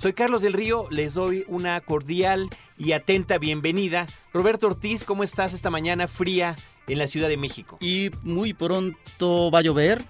Soy Carlos del Río, les doy una cordial y atenta bienvenida. Roberto Ortiz, ¿cómo estás esta mañana fría en la Ciudad de México? Y muy pronto va a llover,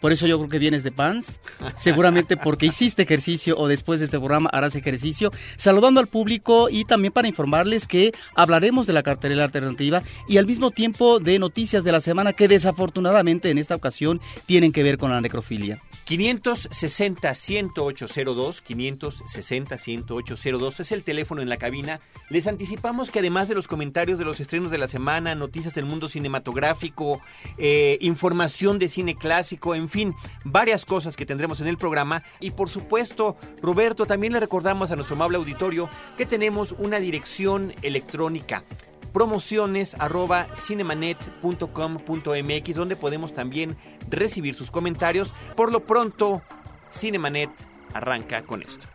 por eso yo creo que vienes de pants. Seguramente porque hiciste ejercicio o después de este programa harás ejercicio. Saludando al público y también para informarles que hablaremos de la cartelera alternativa y al mismo tiempo de noticias de la semana que desafortunadamente en esta ocasión tienen que ver con la necrofilia. 560-10802, 560-10802 es el teléfono en la cabina. Les anticipamos que además de los comentarios de los estrenos de la semana, noticias del mundo cinematográfico, eh, información de cine clásico, en fin, varias cosas que tendremos en el programa. Y por supuesto, Roberto, también le recordamos a nuestro amable auditorio que tenemos una dirección electrónica promociones arroba cinemanet.com.mx donde podemos también recibir sus comentarios. Por lo pronto, Cinemanet arranca con esto.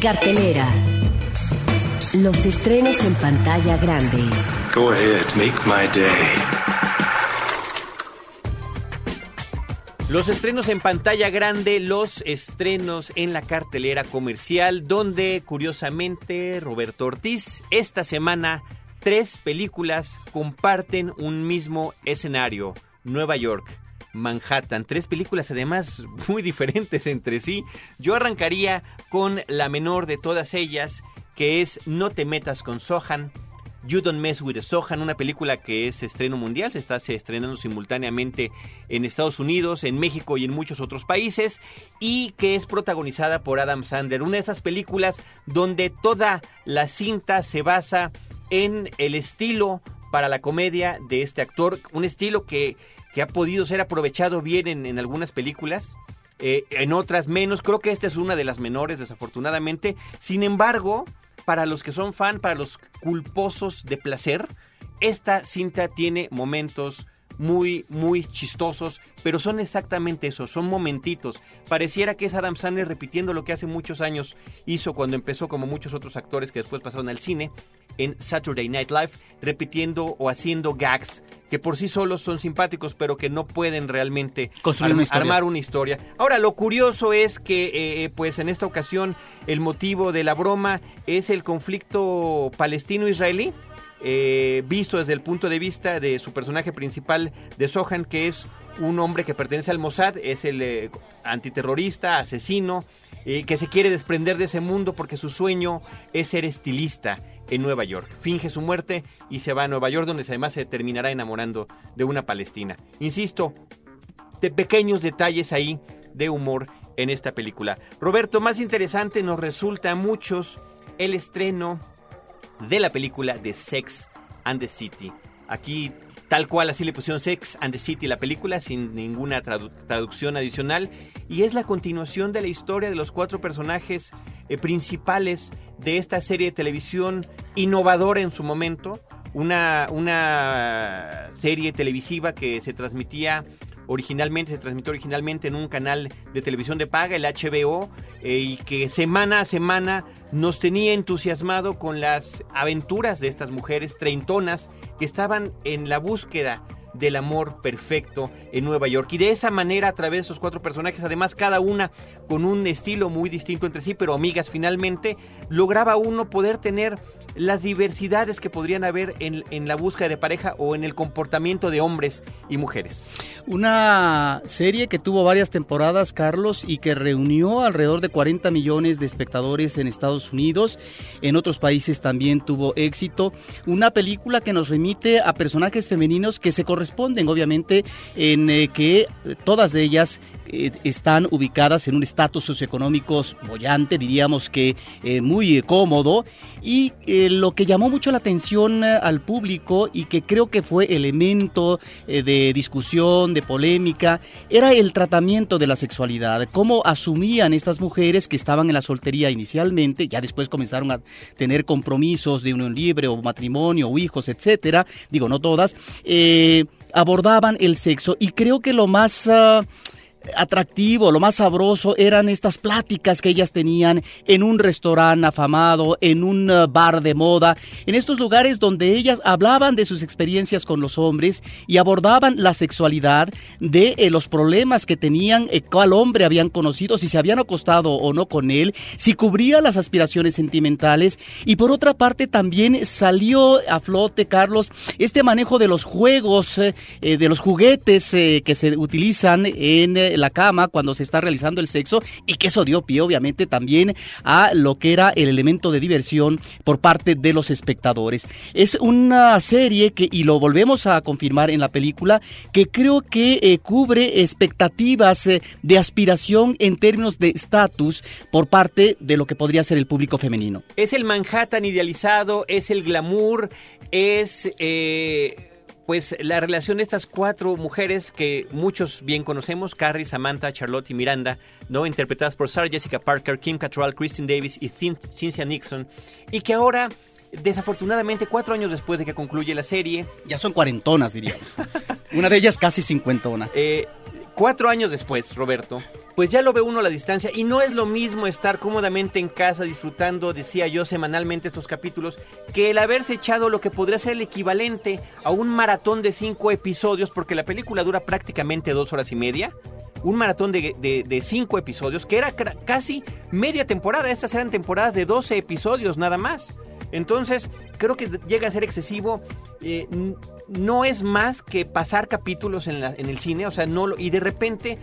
Cartelera. Los estrenos en pantalla grande. Go ahead, make my day. Los estrenos en pantalla grande, los estrenos en la cartelera comercial, donde curiosamente Roberto Ortiz esta semana tres películas comparten un mismo escenario, Nueva York. Manhattan. Tres películas además muy diferentes entre sí. Yo arrancaría con la menor de todas ellas, que es No te metas con Sohan. You Don't Mess with Sohan, una película que es estreno mundial, se está estrenando simultáneamente en Estados Unidos, en México y en muchos otros países, y que es protagonizada por Adam Sandler. Una de esas películas donde toda la cinta se basa en el estilo para la comedia de este actor, un estilo que, que ha podido ser aprovechado bien en, en algunas películas. Eh, en otras menos, creo que esta es una de las menores, desafortunadamente. Sin embargo, para los que son fan, para los culposos de placer, esta cinta tiene momentos muy, muy chistosos, pero son exactamente eso, son momentitos. Pareciera que es Adam Sandler repitiendo lo que hace muchos años hizo cuando empezó, como muchos otros actores que después pasaron al cine, en Saturday Night Live, repitiendo o haciendo gags que por sí solos son simpáticos, pero que no pueden realmente Construir una armar una historia. Ahora, lo curioso es que, eh, pues en esta ocasión, el motivo de la broma es el conflicto palestino-israelí. Eh, visto desde el punto de vista de su personaje principal de Sohan, que es un hombre que pertenece al Mossad, es el eh, antiterrorista, asesino, eh, que se quiere desprender de ese mundo porque su sueño es ser estilista en Nueva York. Finge su muerte y se va a Nueva York, donde además se terminará enamorando de una palestina. Insisto, de pequeños detalles ahí de humor en esta película. Roberto, más interesante nos resulta a muchos el estreno de la película de Sex and the City. Aquí tal cual así le pusieron Sex and the City la película sin ninguna tradu- traducción adicional y es la continuación de la historia de los cuatro personajes eh, principales de esta serie de televisión innovadora en su momento, una, una serie televisiva que se transmitía originalmente, se transmitió originalmente en un canal de televisión de paga, el HBO, eh, y que semana a semana nos tenía entusiasmado con las aventuras de estas mujeres treintonas que estaban en la búsqueda del amor perfecto en Nueva York. Y de esa manera, a través de esos cuatro personajes, además cada una con un estilo muy distinto entre sí, pero amigas finalmente, lograba uno poder tener las diversidades que podrían haber en, en la búsqueda de pareja o en el comportamiento de hombres y mujeres. Una serie que tuvo varias temporadas, Carlos, y que reunió alrededor de 40 millones de espectadores en Estados Unidos. En otros países también tuvo éxito. Una película que nos remite a personajes femeninos que se corresponden, obviamente, en eh, que todas de ellas eh, están ubicadas en un estatus socioeconómico bollante, diríamos que eh, muy eh, cómodo. Y lo que llamó mucho la atención al público y que creo que fue elemento de discusión, de polémica, era el tratamiento de la sexualidad. Cómo asumían estas mujeres que estaban en la soltería inicialmente, ya después comenzaron a tener compromisos de unión libre o matrimonio o hijos, etcétera. Digo, no todas. abordaban el sexo y creo que lo más... ah, atractivo, lo más sabroso eran estas pláticas que ellas tenían en un restaurante afamado, en un uh, bar de moda, en estos lugares donde ellas hablaban de sus experiencias con los hombres y abordaban la sexualidad, de eh, los problemas que tenían, eh, cuál hombre habían conocido, si se habían acostado o no con él, si cubría las aspiraciones sentimentales. Y por otra parte también salió a flote, Carlos, este manejo de los juegos, eh, eh, de los juguetes eh, que se utilizan en eh, la cama cuando se está realizando el sexo y que eso dio pie obviamente también a lo que era el elemento de diversión por parte de los espectadores. Es una serie que, y lo volvemos a confirmar en la película, que creo que eh, cubre expectativas eh, de aspiración en términos de estatus por parte de lo que podría ser el público femenino. Es el Manhattan idealizado, es el glamour, es eh, pues la relación de estas cuatro mujeres que muchos bien conocemos, Carrie, Samantha, Charlotte y Miranda, no interpretadas por Sarah Jessica Parker, Kim Cattrall, Kristen Davis y Cyn- Cynthia Nixon, y que ahora desafortunadamente cuatro años después de que concluye la serie, Ya son cuarentonas, diríamos. Una de ellas casi cincuentona. Eh, cuatro años después, Roberto, pues ya lo ve uno a la distancia y no es lo mismo estar cómodamente en casa disfrutando, decía yo, semanalmente estos capítulos, que el haberse echado lo que podría ser el equivalente a un maratón de cinco episodios, porque la película dura prácticamente dos horas y media. Un maratón de, cinco episodios, que era casi media temporada. Estas eran temporadas de 12 episodios nada más. Entonces, creo que llega a ser excesivo. eh, no es más que pasar capítulos en, la- en el cine, o sea, no lo- y de repente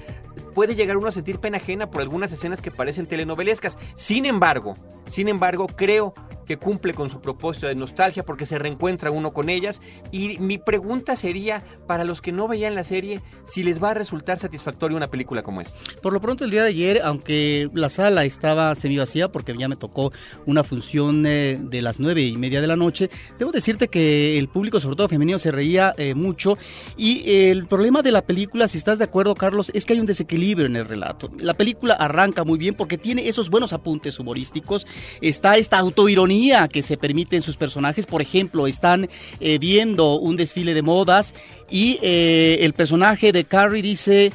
puede llegar uno a sentir pena ajena por algunas escenas que parecen telenovelescas. Sin embargo, sin embargo, creo que cumple con su propósito de nostalgia porque se reencuentra uno con ellas. Y mi pregunta sería, para los que no veían la serie, si les va a resultar satisfactoria una película como esta. Por lo pronto el día de ayer, aunque la sala estaba semi vacía porque ya me tocó una función eh, de las nueve y media de la noche, debo decirte que el público, sobre todo femenino, se reía eh, mucho y el problema de la película, si estás de acuerdo Carlos, es que hay un desequilibrio en el relato. La película arranca muy bien porque tiene esos buenos apuntes humorísticos, está esta autoironía que se permite en sus personajes, por ejemplo, están eh, viendo un desfile de modas y eh, el personaje de Carrie dice...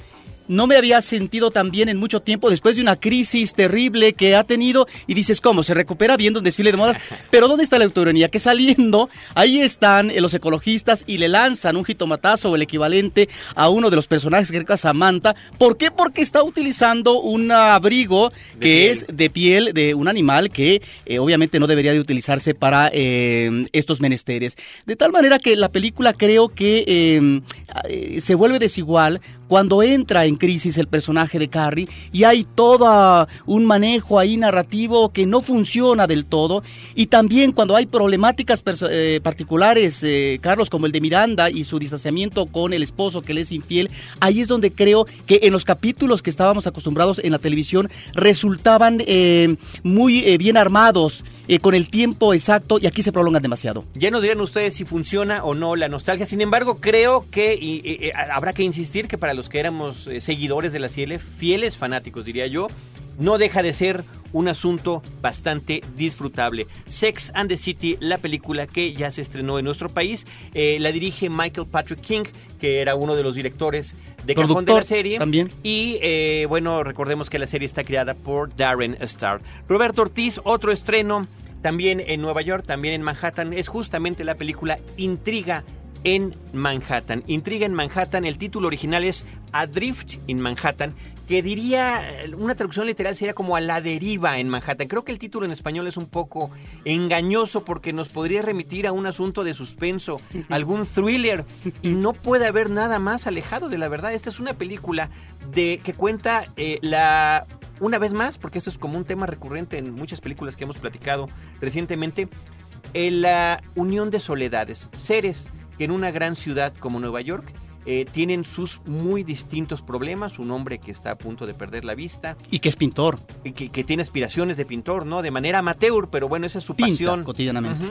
No me había sentido tan bien en mucho tiempo después de una crisis terrible que ha tenido y dices, ¿cómo? Se recupera viendo un desfile de modas. Pero ¿dónde está la autoironía? Que saliendo, ahí están eh, los ecologistas y le lanzan un jitomatazo o el equivalente a uno de los personajes que es Samantha. ¿Por qué? Porque está utilizando un abrigo que piel. es de piel de un animal que eh, obviamente no debería de utilizarse para eh, estos menesteres. De tal manera que la película creo que eh, se vuelve desigual cuando entra en crisis el personaje de Carrie y hay todo un manejo ahí narrativo que no funciona del todo. Y también cuando hay problemáticas eh, particulares, eh, Carlos, como el de Miranda y su distanciamiento con el esposo que le es infiel, ahí es donde creo que en los capítulos que estábamos acostumbrados en la televisión resultaban eh, muy bien armados, eh, con el tiempo exacto y aquí se prolongan demasiado. Ya nos dirán ustedes si funciona o no la nostalgia. Sin embargo, creo que y, habrá que insistir que para los que éramos eh, seguidores de la CL, fieles fanáticos diría yo, no deja de ser un asunto bastante disfrutable. Sex and the City, la película que ya se estrenó en nuestro país, eh, la dirige Michael Patrick King, que era uno de los directores de cajón de la serie. también. Y eh, bueno, recordemos que la serie está creada por Darren Star. Roberto Ortiz, otro estreno también en Nueva York, también en Manhattan, es justamente la película Intriga en Manhattan. Intriga en Manhattan, el título original es Adrift in Manhattan, que diría, una traducción literal sería como a la deriva en Manhattan. Creo que el título en español es un poco engañoso porque nos podría remitir a un asunto de suspenso, algún thriller, y no puede haber nada más alejado de la verdad. Esta es una película de que cuenta eh, la una vez más, porque esto es como un tema recurrente en muchas películas que hemos platicado recientemente, eh, la unión de soledades, seres que en una gran ciudad como Nueva York eh, tienen sus muy distintos problemas, un hombre que está a punto de perder la vista, Y que es pintor. y que, que tiene aspiraciones de pintor, ¿no? De manera amateur, pero bueno, esa es su Pinta pasión. cotidianamente.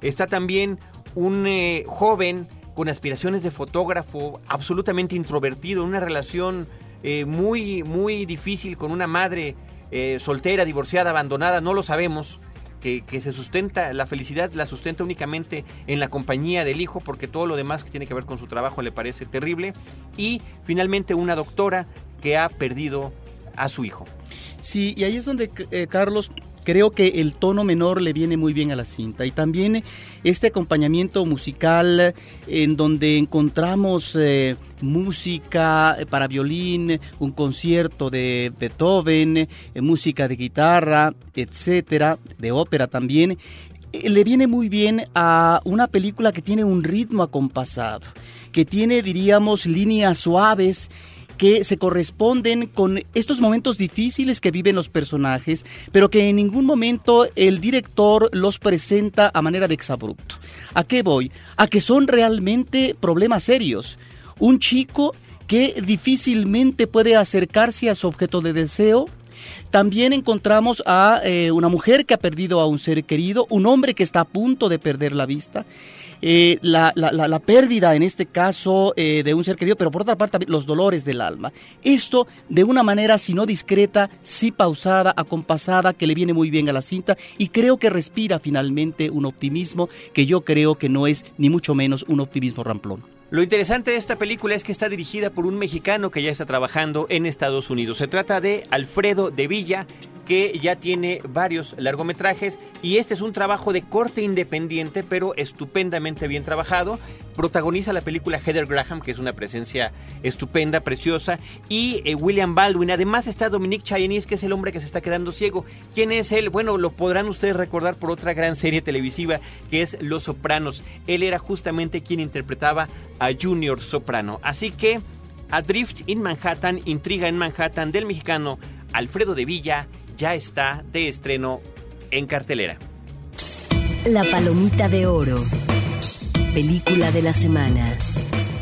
Está también un eh, joven con aspiraciones de fotógrafo, absolutamente introvertido, una relación eh, muy, muy difícil con una madre eh, soltera, divorciada, abandonada, no lo sabemos. Que, se sustenta, la felicidad la sustenta únicamente en la compañía del hijo, porque todo lo demás que tiene que ver con su trabajo le parece terrible. Y finalmente una doctora que ha perdido a su hijo. Sí, y ahí es donde, eh, Carlos, creo que el tono menor le viene muy bien a la cinta. Y también este acompañamiento musical en donde encontramos eh, música para violín, un concierto de Beethoven, eh, música de guitarra, etcétera, de ópera también, eh, le viene muy bien a una película que tiene un ritmo acompasado, que tiene, diríamos, líneas suaves que se corresponden con estos momentos difíciles que viven los personajes, pero que en ningún momento el director los presenta a manera de exabrupto. ¿A qué voy? A que son realmente problemas serios. Un chico que difícilmente puede acercarse a su objeto de deseo, también encontramos a eh, una mujer que ha perdido a un ser querido, un hombre que está a punto de perder la vista eh, la, pérdida, en este caso, eh, de un ser querido, pero por otra parte los dolores del alma. Esto de una manera, si no discreta, sí pausada, acompasada, que le viene muy bien a la cinta y creo que respira finalmente un optimismo que yo creo que no es ni mucho menos un optimismo ramplón. Lo interesante de esta película es que está dirigida por un mexicano que ya está trabajando en Estados Unidos. Se trata de Alfredo de Villa, que ya tiene varios largometrajes y este es un trabajo de corte independiente pero estupendamente bien trabajado. Protagoniza la película Heather Graham, que es una presencia estupenda, preciosa, y eh, William Baldwin. Además está Dominique Chayanis, que es el hombre que se está quedando ciego. ¿Quién es él? Bueno, lo podrán ustedes recordar por otra gran serie televisiva que es Los Sopranos. Él era justamente quien interpretaba a Junior Soprano. Así que Adrift in Manhattan, Intriga en Manhattan del mexicano Alfredo de Villa ya está de estreno en cartelera. La Palomita de Oro. Película de la semana.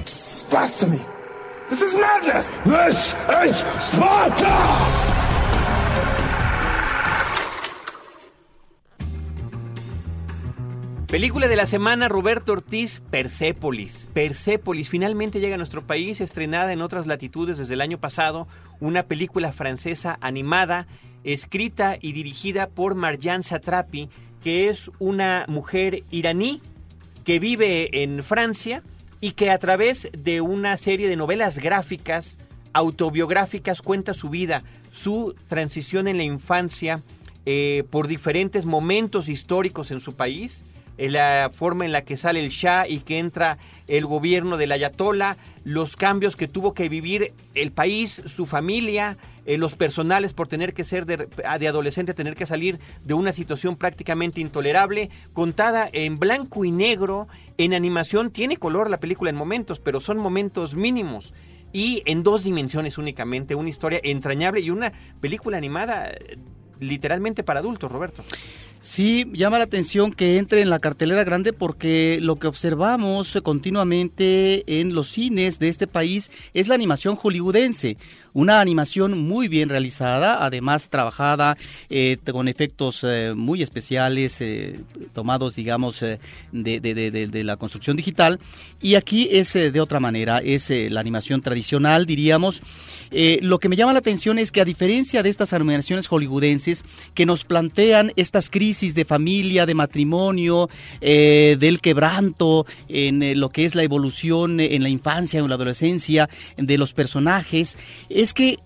This is blasphemy. This is madness. This is Sparta. Película de la semana, Roberto Ortiz, Persépolis. Persépolis finalmente llega a nuestro país, estrenada en otras latitudes desde el año pasado, una película francesa animada escrita y dirigida por Marjan Satrapi, que es una mujer iraní que vive en Francia y que a través de una serie de novelas gráficas, autobiográficas, cuenta su vida, su transición en la infancia eh, por diferentes momentos históricos en su país, la forma en la que sale el Shah y que entra el gobierno del Ayatollah, los cambios que tuvo que vivir el país, su familia, eh, los personales por tener que ser de, de, adolescente, tener que salir de una situación prácticamente intolerable, contada en blanco y negro, en animación, tiene color la película en momentos, pero son momentos mínimos. Y en dos dimensiones únicamente, una historia entrañable y una película animada eh, literalmente para adultos, Roberto. Sí, llama la atención que entre en la cartelera grande porque lo que observamos continuamente en los cines de este país es la animación hollywoodense. Una animación muy bien realizada, además trabajada eh, con efectos eh, muy especiales, eh, tomados, digamos, de, la construcción digital. Y aquí es de otra manera, es la animación tradicional, diríamos. lo que me llama la atención es que a diferencia de estas animaciones hollywoodenses que nos plantean estas crisis de familia, de matrimonio, del quebranto, en lo que es la evolución en la infancia, en la adolescencia, de los personajes, es que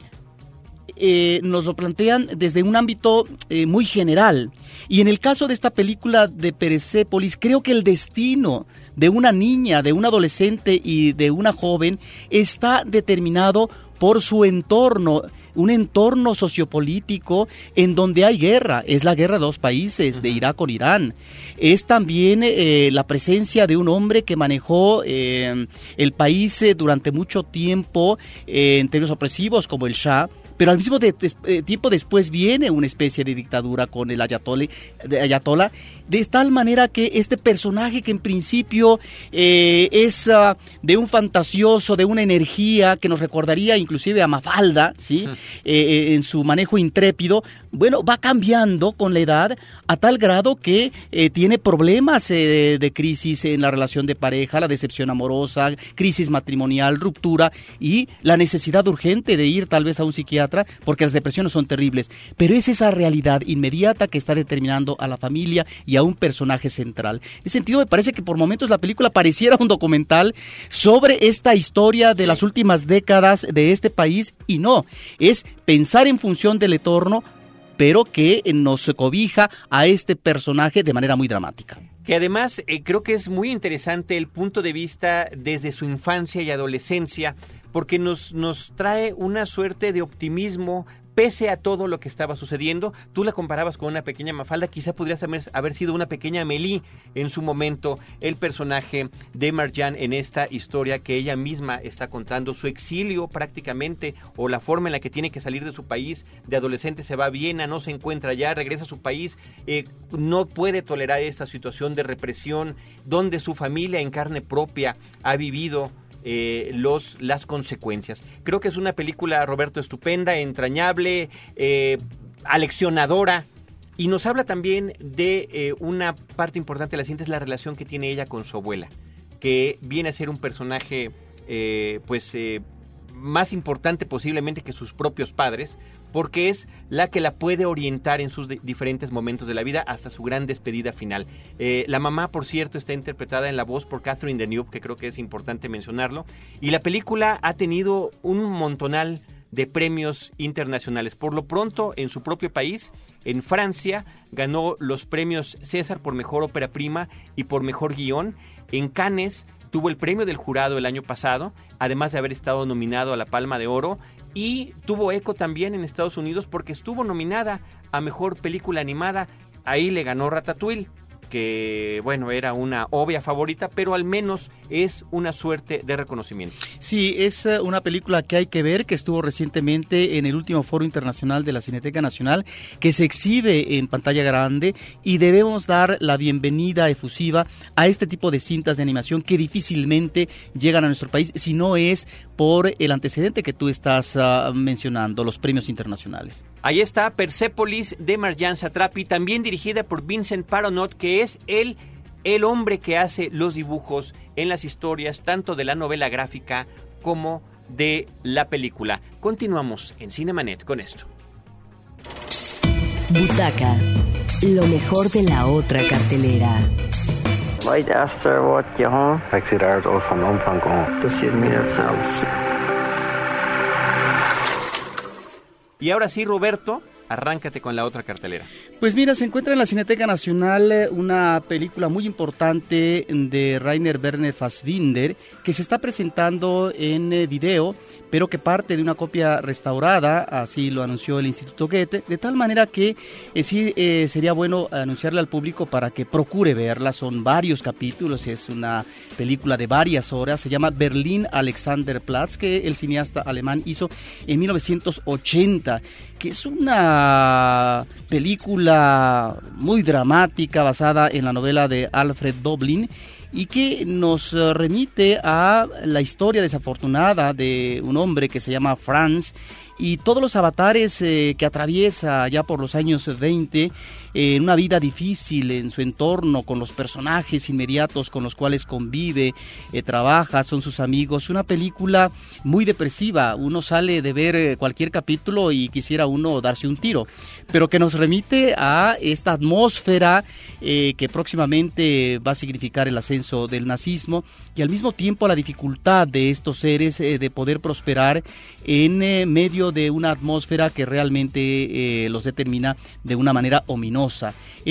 eh, nos lo plantean desde un ámbito eh, muy general. Y en el caso de esta película de Persepolis, creo que el destino de una niña, de un adolescente y de una joven está determinado por su entorno, un entorno sociopolítico en donde hay guerra. Es la guerra de dos países, de Irak con Irán. Es también eh, la presencia de un hombre que manejó eh, el país eh, durante mucho tiempo en términos opresivos como el Shah pero al mismo tiempo después viene una especie de dictadura con el Ayatollah de tal manera que este personaje que en principio eh, es uh, de un fantasioso, de una energía que nos recordaría inclusive a Mafalda, ¿sí? Eh, eh, en su manejo intrépido, bueno, va cambiando con la edad a tal grado que tiene problemas de crisis en la relación de pareja, la decepción amorosa, crisis matrimonial, ruptura y la necesidad urgente de ir tal vez a un psiquiatra psiquiatra, porque las depresiones son terribles, pero es esa realidad inmediata que está determinando a la familia y a un personaje central. En ese sentido, me parece que por momentos la película pareciera un documental sobre esta historia de las últimas décadas de este país y no, es pensar en función del entorno, pero que nos cobija a este personaje de manera muy dramática. Que además eh, creo que es muy interesante el punto de vista desde su infancia y adolescencia, porque nos, nos trae una suerte de optimismo pese a todo lo que estaba sucediendo, tú la comparabas con una pequeña Mafalda, quizá podrías haber, sido una pequeña Amélie en su momento, el personaje de Marjan en esta historia que ella misma está contando, su exilio prácticamente, o la forma en la que tiene que salir de su país, de adolescente se va a Viena, no se encuentra allá, regresa a su país, eh, no puede tolerar esta situación de represión, donde su familia en carne propia ha vivido eh, los, las consecuencias. Creo que es una película, Roberto, estupenda, entrañable, eh, aleccionadora. Y nos habla también de eh, una parte importante de la cinta, es la relación que tiene ella con su abuela, que viene a ser un personaje, pues, más importante posiblemente que sus propios padres, porque es la que la puede orientar en sus diferentes momentos de la vida hasta su gran despedida final. Eh, la mamá, por cierto, está interpretada en la voz por Catherine Deneuve, que creo que es importante mencionarlo, y la película ha tenido un montonal de premios internacionales. Por lo pronto, en su propio país, en Francia, ganó los premios César por mejor ópera prima y por mejor guion. En Cannes tuvo el premio del jurado el año pasado, además de haber estado nominado a la Palma de Oro y tuvo eco también en Estados Unidos porque estuvo nominada a Mejor Película Animada. Ahí le ganó Ratatouille que bueno, era una obvia favorita, pero al menos es una suerte de reconocimiento. Sí, es eh, una película que hay que ver, que estuvo recientemente en el último foro internacional de la Cineteca Nacional, que se exhibe en pantalla grande y debemos dar la bienvenida efusiva a este tipo de cintas de animación que difícilmente llegan a nuestro país si no es por el antecedente que tú estás ah, mencionando, los premios internacionales. Ahí está Persepolis de Marjan Satrapi, también dirigida por Vincent Paronot, que es el, el hombre que hace los dibujos en las historias, tanto de la novela gráfica como de la película. Continuamos en Cinemanet con esto. Butaca, lo mejor de la otra cartelera. Y ahora sí, Roberto, arráncate con la otra cartelera. Pues mira, se encuentra en la Cineteca Nacional eh, una película muy importante de Rainer Werner Fassbinder que se está presentando en eh, video, pero que parte de una copia restaurada, así lo anunció el Instituto Goethe, de tal manera que eh, sí sería bueno anunciarle al público para que procure verla. Son varios capítulos, es una película de varias horas, se llama Berlín Alexanderplatz, que el cineasta alemán hizo en 1980, que es una película muy dramática basada en la novela de Alfred Doblin y que nos remite a la historia desafortunada de un hombre que se llama Franz y todos los avatares eh, que atraviesa ya por los años 20 en una vida difícil en su entorno, con los personajes inmediatos con los cuales convive, eh, trabaja, son sus amigos. Una película muy depresiva. Uno sale de ver eh, cualquier capítulo y quisiera uno darse un tiro, pero que nos remite a esta atmósfera eh, que próximamente va a significar el ascenso del nazismo y al mismo tiempo la dificultad de estos seres de poder prosperar en medio de una atmósfera que realmente los determina de una manera ominosa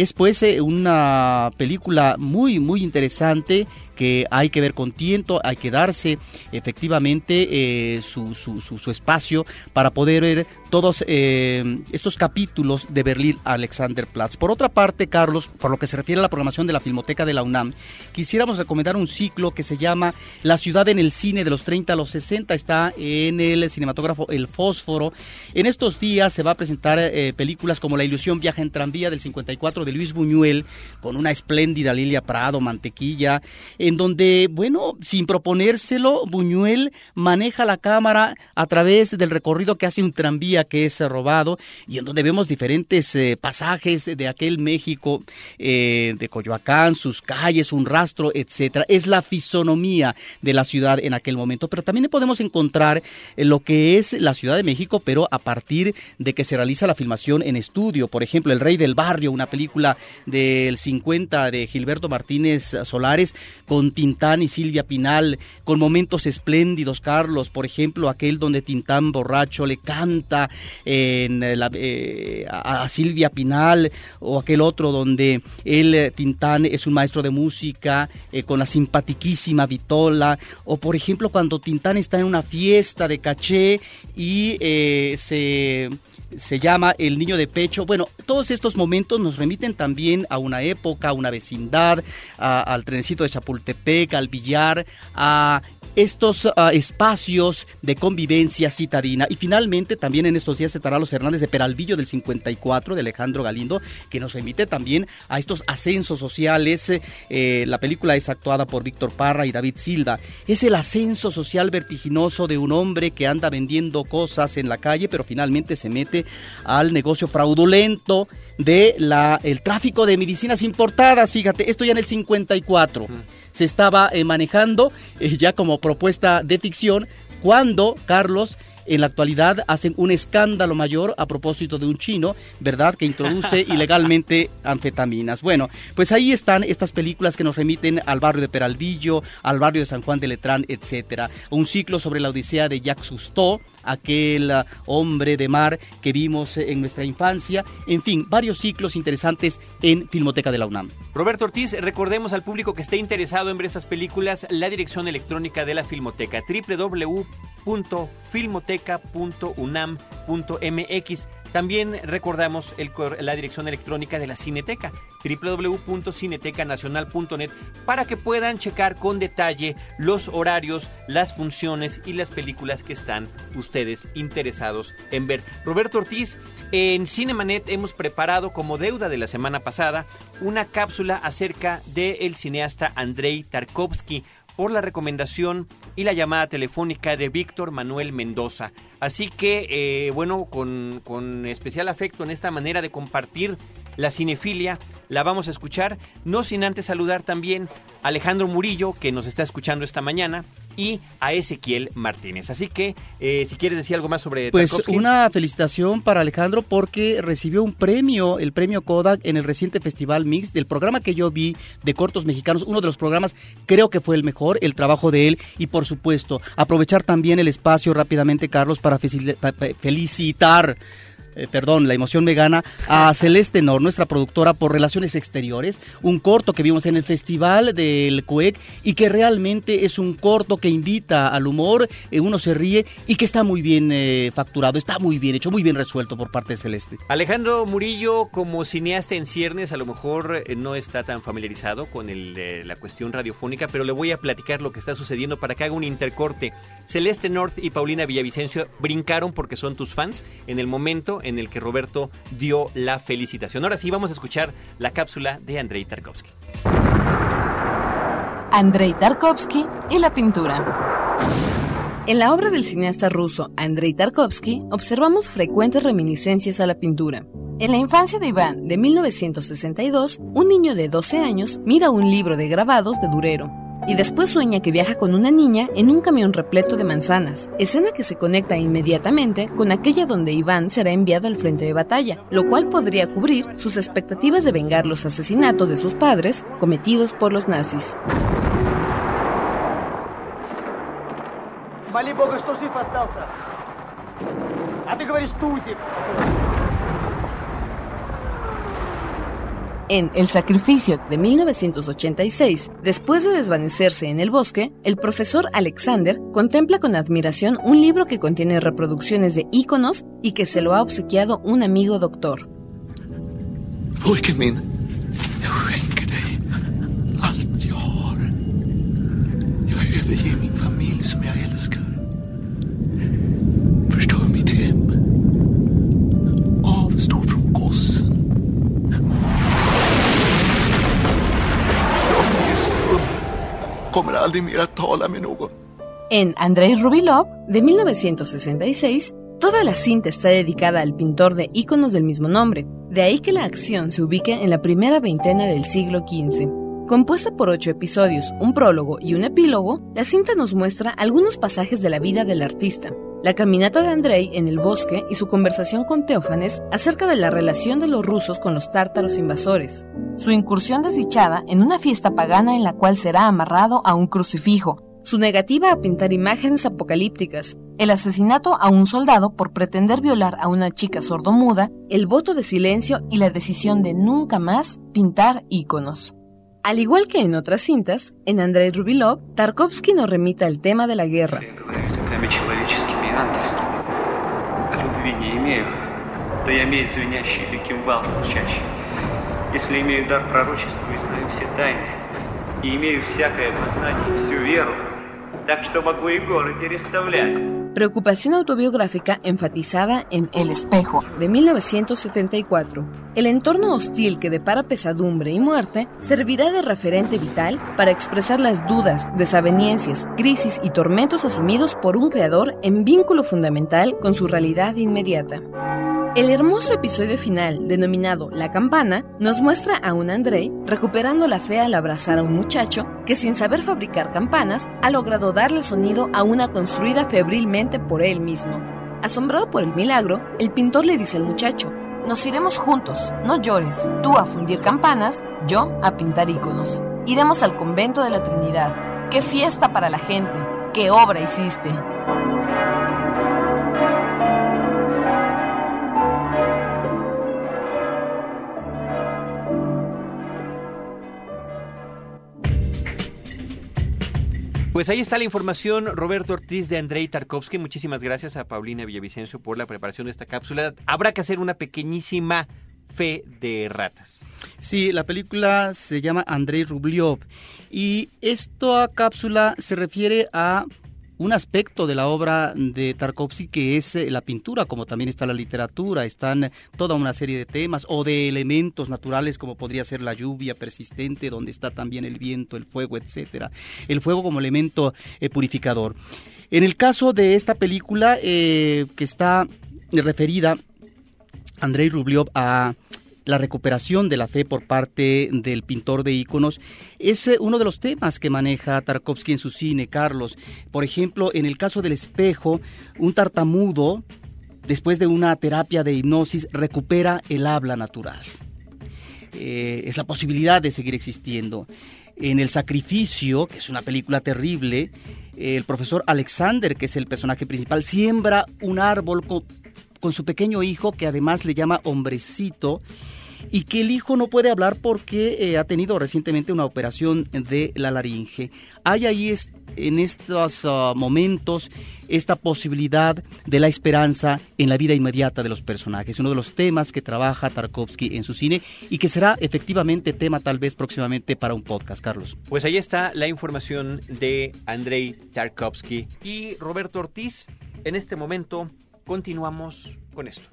es pues eh, una película muy, muy interesante que hay que ver con tiento, hay que darse efectivamente eh, su, su, espacio para poder ver todos eh, estos capítulos de Berlín Alexanderplatz. Por otra parte, Carlos, por lo que se refiere a la programación de la Filmoteca de la UNAM, quisiéramos recomendar un ciclo que se llama La ciudad en el cine de los 30 a los 60. Está en el cinematógrafo El Fósforo. En estos días se va a presentar películas como La ilusión viaja en tranvía del 54 de Luis Buñuel, con una espléndida Lilia Prado, Mantequilla. en donde, bueno, sin proponérselo, Buñuel maneja la cámara a través del recorrido que hace un tranvía que es robado y en donde vemos diferentes eh, pasajes de aquel México eh, de Coyoacán, sus calles, un rastro, etcétera. Es la fisonomía de la ciudad en aquel momento, pero también podemos encontrar lo que es la Ciudad de México, pero a partir de que se realiza la filmación en estudio. Por ejemplo, El Rey del Una película del 50 de Gilberto Martínez Solares, con Tintán y Silvia Pinal, con momentos espléndidos, Carlos. Por ejemplo, aquel donde Tintán borracho le canta eh, a, Silvia Pinal, o aquel otro donde él, eh, Tintán, es un maestro de música, eh, con la simpatiquísima Vitola, o por ejemplo, cuando Tintán está en una fiesta de caché y se se llama El Niño de Pecho. Bueno, todos estos momentos nos remiten también a una época, a una vecindad, al trencito de Chapultepec, al billar, a estos ah, espacios de convivencia citadina. Y finalmente, también en estos días estará los Fernández de Peralvillo del 54 de Alejandro Galindo, que nos remite también a estos ascensos sociales. Eh, la película es actuada por Víctor Parra y David Silva. Es el ascenso social vertiginoso de un hombre que anda vendiendo cosas en la calle, pero finalmente se mete al negocio fraudulento de la el tráfico de medicinas importadas. Fíjate, esto ya en el 54 se estaba eh, manejando eh, ya como propuesta de ficción cuando Carlos en la actualidad hacen un escándalo mayor a propósito de un chino, ¿verdad?, que introduce ilegalmente anfetaminas. Bueno, pues ahí están estas películas que nos remiten al barrio de Peralvillo, al barrio de San Juan de Letrán, etcétera. Un ciclo sobre la Odisea de Jacques Cousteau, aquel ah, hombre de mar que vimos en nuestra infancia. En fin, varios ciclos interesantes en Filmoteca de la UNAM. Roberto Ortiz, recordemos al público que esté interesado en ver estas películas la dirección electrónica de la Filmoteca, www.filmoteca.unam.mx. También recordamos la dirección electrónica de la Cineteca, www.cinetecanacional.net, para que puedan checar con detalle los horarios, las funciones y las películas que están ustedes interesados en ver. Roberto Ortiz, en Cinemanet hemos preparado como deuda de la semana pasada una cápsula acerca del cineasta Andrei Tarkovsky por la recomendación y la llamada telefónica de Víctor Manuel Mendoza. Así que, eh, bueno, con, con especial afecto en esta manera de compartir la cinefilia, la vamos a escuchar, no sin antes saludar también a Alejandro Murillo, que nos está escuchando esta mañana, y a Ezequiel Martínez. Así que, eh, si quieres decir algo más sobre Pues una felicitación para Alejandro porque recibió un premio, el premio Kodak, en el reciente Festival Mix del programa que yo vi de cortos mexicanos. Uno de los programas, creo que fue el mejor, el trabajo de él. Y por supuesto, aprovechar también el espacio rápidamente, Carlos, para felicitar eh, perdón, la emoción me gana, a Celeste Nor, nuestra productora por Relaciones Exteriores, un corto que vimos en el Festival del CUEC y que realmente es un corto que invita al humor, eh, uno se ríe y que está muy bien eh, facturado, está muy bien hecho, muy bien resuelto por parte de Celeste. Alejandro Murillo, como cineasta en ciernes, a lo mejor no está tan familiarizado con el, la cuestión radiofónica, pero le voy a platicar lo que está sucediendo para que haga un intercorte. Celeste North y Paulina Villavicencio brincaron porque son tus fans en el momento en el que Roberto dio la felicitación. Ahora sí, vamos a escuchar la cápsula de Andrei Tarkovsky. Andrei Tarkovsky y la pintura. En la obra del cineasta ruso Andrei Tarkovsky observamos frecuentes reminiscencias a la pintura. En la infancia de Iván, de 1962, un niño de 12 años mira un libro de grabados de Durero, y después sueña que viaja con una niña en un camión repleto de manzanas, escena que se conecta inmediatamente con aquella donde Iván será enviado al frente de batalla, lo cual podría cubrir sus expectativas de vengar los asesinatos de sus padres cometidos por los nazis. En El sacrificio de 1986, después de desvanecerse en el bosque, el profesor Alexander contempla con admiración un libro que contiene reproducciones de íconos y que se lo ha obsequiado un amigo doctor. Kommer aldrig mer att tala med någon. En Andrei Rubilov, de 1966, toda la cinta está dedicada al pintor de íconos del mismo nombre, de ahí que la acción se ubique en la primera veintena del siglo XV. Compuesta por ocho episodios, un prólogo y un epílogo, la cinta nos muestra algunos pasajes de la vida del artista, la caminata de Andrei en el bosque y su conversación con Teófanes acerca de la relación de los rusos con los tártaros invasores, su incursión desdichada en una fiesta pagana en la cual será amarrado a un crucifijo, su negativa a pintar imágenes apocalípticas, el asesinato a un soldado por pretender violar a una chica sordomuda, el voto de silencio y la decisión de nunca más pintar íconos. Al igual que en otras cintas, en Andrei Rubilov, Tarkovsky nos remita el tema de la guerra. Ангельскими. Любви не имею, то я медь звенящий или кимвал звучащий. Если имею дар пророчества и знаю все тайны, и имею всякое познание, всю веру, так что могу и горы переставлять. Preocupación autobiográfica enfatizada en El espejo, de 1974. El entorno hostil que depara pesadumbre y muerte servirá de referente vital para expresar las dudas, desavenencias, crisis y tormentos asumidos por un creador en vínculo fundamental con su realidad inmediata. El hermoso episodio final, denominado La Campana, nos muestra a un Andrei recuperando la fe al abrazar a un muchacho que sin saber fabricar campanas ha logrado darle sonido a una construida febrilmente por él mismo. Asombrado por el milagro, el pintor le dice al muchacho, nos iremos juntos, no llores, tú a fundir campanas, yo a pintar íconos. Iremos al convento de la Trinidad. ¡Qué fiesta para la gente! ¡Qué obra hiciste! Pues ahí está la información, Roberto Ortiz de Andrei Tarkovsky. Muchísimas gracias a Paulina Villavicencio por la preparación de esta cápsula. Habrá que hacer una pequeñísima fe de ratas. Sí, la película se llama Andrei Rubliov y esta cápsula se refiere a un aspecto de la obra de Tarkovsky que es eh, la pintura, como también está la literatura, están toda una serie de temas o de elementos naturales como podría ser la lluvia persistente, donde está también el viento, el fuego, etcétera. El fuego como elemento eh, purificador. En el caso de esta película eh, que está referida Andrei Rubliov a la recuperación de la fe por parte del pintor de íconos es eh, uno de los temas que maneja Tarkovsky en su cine, Carlos. Por ejemplo, en el caso del espejo, un tartamudo, después de una terapia de hipnosis, recupera el habla natural. Eh, es la posibilidad de seguir existiendo. En El Sacrificio, que es una película terrible, el profesor Alexander, que es el personaje principal, siembra un árbol con, con su pequeño hijo, que además le llama hombrecito, y que el hijo no puede hablar porque eh, ha tenido recientemente una operación de la laringe. Hay ahí en estos uh, momentos esta posibilidad de la esperanza en la vida inmediata de los personajes, uno de los temas que trabaja Tarkovsky en su cine y que será efectivamente tema tal vez próximamente para un podcast, Carlos. Pues ahí está la información de Andrei Tarkovsky y Roberto Ortiz. En este momento continuamos con esto.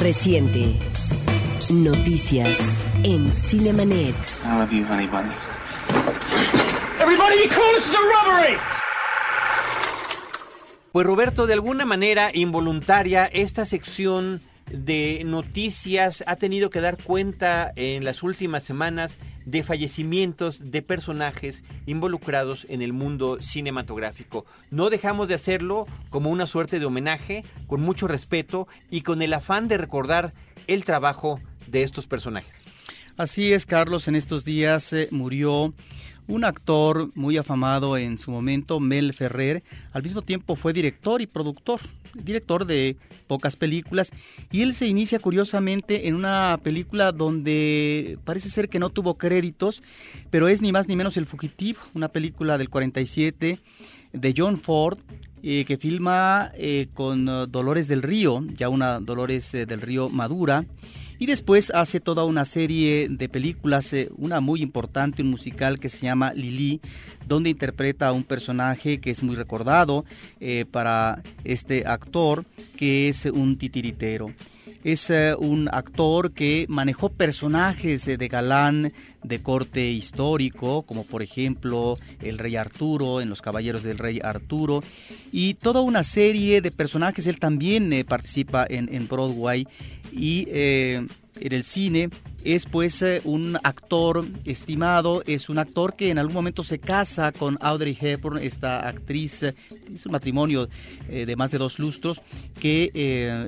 Reciente. Noticias en Cinemanet. I love you, honey bunny. Everybody be cool, this is a robbery! Pues Roberto, de alguna manera involuntaria, esta sección de noticias ha tenido que dar cuenta en las últimas semanas de fallecimientos de personajes involucrados en el mundo cinematográfico. No dejamos de hacerlo como una suerte de homenaje, con mucho respeto y con el afán de recordar el trabajo de estos personajes. Así es, Carlos, en estos días eh, murió un actor muy afamado en su momento, Mel Ferrer, al mismo tiempo fue director y productor, director de pocas películas, y él se inicia curiosamente en una película donde parece ser que no tuvo créditos, pero es ni más ni menos El Fugitivo, una película del 47 de John Ford, eh, que filma eh, con Dolores del Río, ya una Dolores del Río madura, y después hace toda una serie de películas, eh, una muy importante, un musical que se llama Lili, donde interpreta a un personaje que es muy recordado eh, para este actor, que es un titiritero. Es eh, un actor que manejó personajes eh, de galán de corte histórico, como por ejemplo el rey Arturo en Los Caballeros del Rey Arturo, y toda una serie de personajes. Él también eh, participa en, en, Broadway y en el cine es pues eh, un actor estimado, es un actor que en algún momento se casa con Audrey Hepburn, esta actriz, eh, es un matrimonio eh, de más de dos lustros, que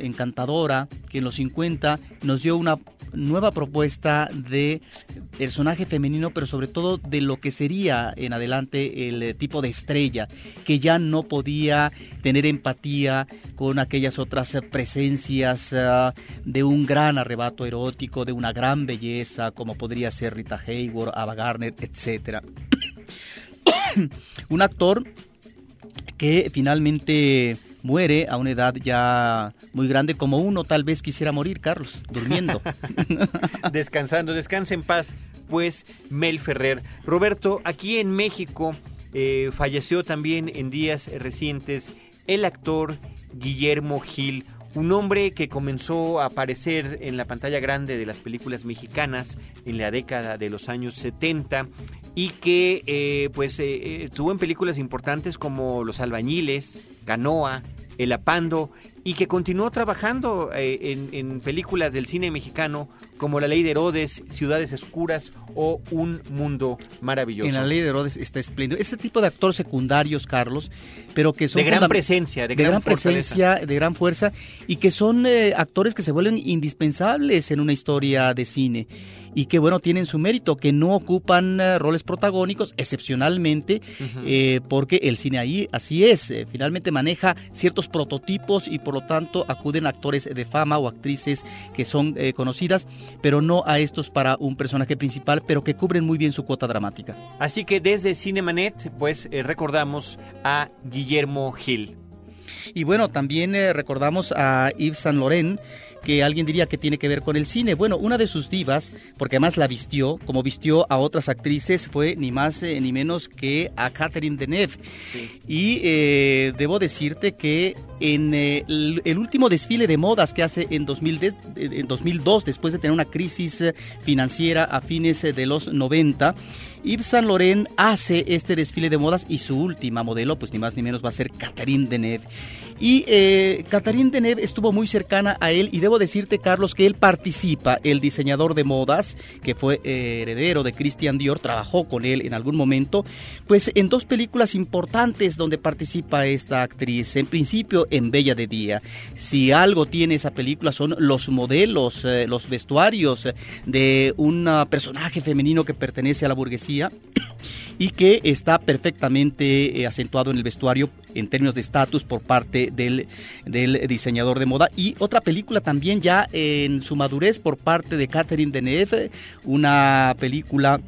encantadora, que en los 50 nos dio una nueva propuesta de personaje femenino, pero sobre todo de lo que sería en adelante el tipo de estrella, que ya no podía tener empatía con aquellas otras presencias de un gran arrebato erótico, de una gran belleza, como podría ser Rita Hayworth, Ava Gardner, etc. Un actor que finalmente muere a una edad ya muy grande, como uno tal vez quisiera morir, Carlos, durmiendo. Descansando, descansa en paz, pues Mel Ferrer. Roberto, aquí en México eh, falleció también en días recientes el actor Guillermo Gil, un hombre que comenzó a aparecer en la pantalla grande de las películas mexicanas en la década de los años 70 y que eh, pues eh, estuvo en películas importantes como Los Albañiles, Canoa, El Apando y que continuó trabajando eh, en, películas del cine mexicano como La Ley de Herodes, Ciudades Oscuras o Un Mundo Maravilloso. En La Ley de Herodes está espléndido. Ese tipo de actores secundarios, Carlos, pero que son... De gran presencia, de, gran, presencia, de gran fuerza y que son eh, actores que se vuelven indispensables en una historia de cine y que bueno tienen su mérito, que no ocupan eh, roles protagónicos excepcionalmente, eh, porque el cine ahí así es, eh, finalmente maneja ciertos prototipos y por lo tanto acuden actores de fama o actrices que son conocidas, pero no a estos para un personaje principal, pero que cubren muy bien su cuota dramática. Así que desde Cinemanet, pues recordamos a Guillermo Gil. Y bueno, también recordamos a Yves Saint Laurent, que alguien diría que tiene que ver con el cine. Bueno, una de sus divas, porque además la vistió, como vistió a otras actrices, fue ni más eh, ni menos que a Catherine Deneuve. Y eh, debo decirte que en eh, el, último desfile de modas que hace en, 2010, en 2002, después de tener una crisis financiera a fines de los 90, Yves Saint Laurent hace este desfile de modas y su última modelo, pues ni más ni menos va a ser Catherine Deneuve. Y eh, Catherine Deneuve estuvo muy cercana a él y debo decirte, Carlos, que él participa, el diseñador de modas, que fue eh, heredero de Christian Dior, trabajó con él en algún momento, pues en dos películas importantes donde participa esta actriz. En principio, en Bella de Día. Si algo tiene esa película son los modelos, eh, los vestuarios de un personaje femenino que pertenece a la burguesía y que está perfectamente eh, acentuado en el vestuario en términos de estatus por parte del, del, diseñador de moda. Y otra película también ya en su madurez por parte de Catherine Deneuve, una película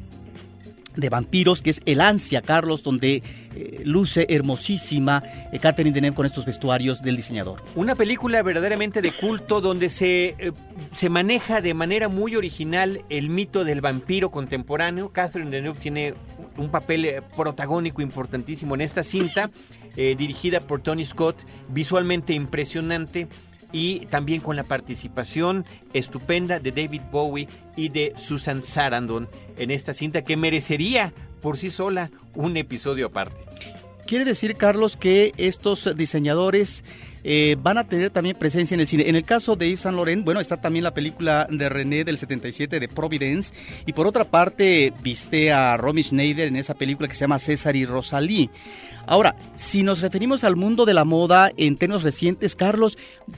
de vampiros, que es El Ansia, Carlos, donde eh, luce hermosísima eh, Catherine Deneuve con estos vestuarios del diseñador. Una película verdaderamente de culto donde se, eh, se maneja de manera muy original el mito del vampiro contemporáneo. Catherine Deneuve tiene un papel protagónico importantísimo en esta cinta, dirigida por Tony Scott, visualmente impresionante y también con la participación estupenda de David Bowie y de Susan Sarandon en esta cinta que merecería por sí sola un episodio aparte. Quiere decir, Carlos, que estos diseñadores eh, van a tener también presencia en el cine. En el caso de Yves Saint Laurent, bueno, está también la película de René del 77 de Providence. Y por otra parte, viste a Romy Schneider en esa película que se llama César y Rosalí. Ahora, si nos referimos al mundo de la moda en términos recientes, Carlos,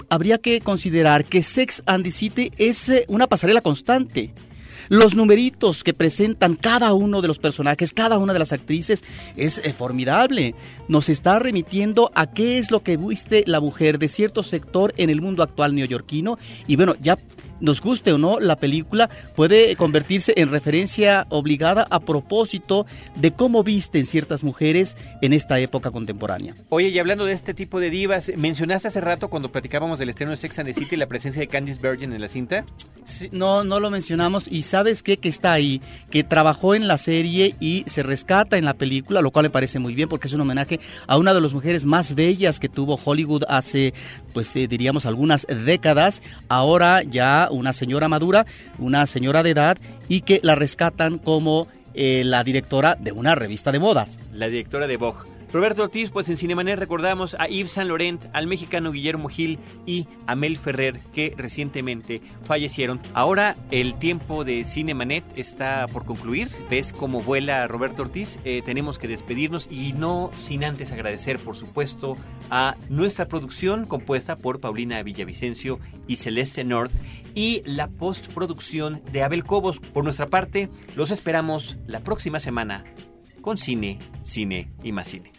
habría que considerar que Sex and the City es eh, una pasarela constante. Los numeritos que presentan cada uno de los personajes, cada una de las actrices, es eh, formidable. Nos está remitiendo a qué es lo que viste la mujer de cierto sector en el mundo actual neoyorquino. Y bueno, ya nos guste o no la película, puede convertirse en referencia obligada a propósito de cómo visten ciertas mujeres en esta época contemporánea. Oye, y hablando de este tipo de divas, mencionaste hace rato cuando platicábamos del estreno de Sex and the City la presencia de Candice Bergen en la cinta. Sí, no, no lo mencionamos y sabes qué que está ahí, que trabajó en la serie y se rescata en la película, lo cual me parece muy bien porque es un homenaje a una de las mujeres más bellas que tuvo Hollywood hace, pues eh, diríamos algunas décadas. Ahora ya una señora madura, una señora de edad y que la rescatan como eh, la directora de una revista de modas. La directora de Vogue. Roberto Ortiz, pues en Cinemanet recordamos a Yves Saint Laurent, al mexicano Guillermo Gil y a Mel Ferrer, que recientemente fallecieron. Ahora el tiempo de Cinemanet está por concluir. ¿Ves cómo vuela Roberto Ortiz? Eh, tenemos que despedirnos y no sin antes agradecer, por supuesto, a nuestra producción compuesta por Paulina Villavicencio y Celeste North y la postproducción de Abel Cobos. Por nuestra parte, los esperamos la próxima semana con cine, cine y más cine.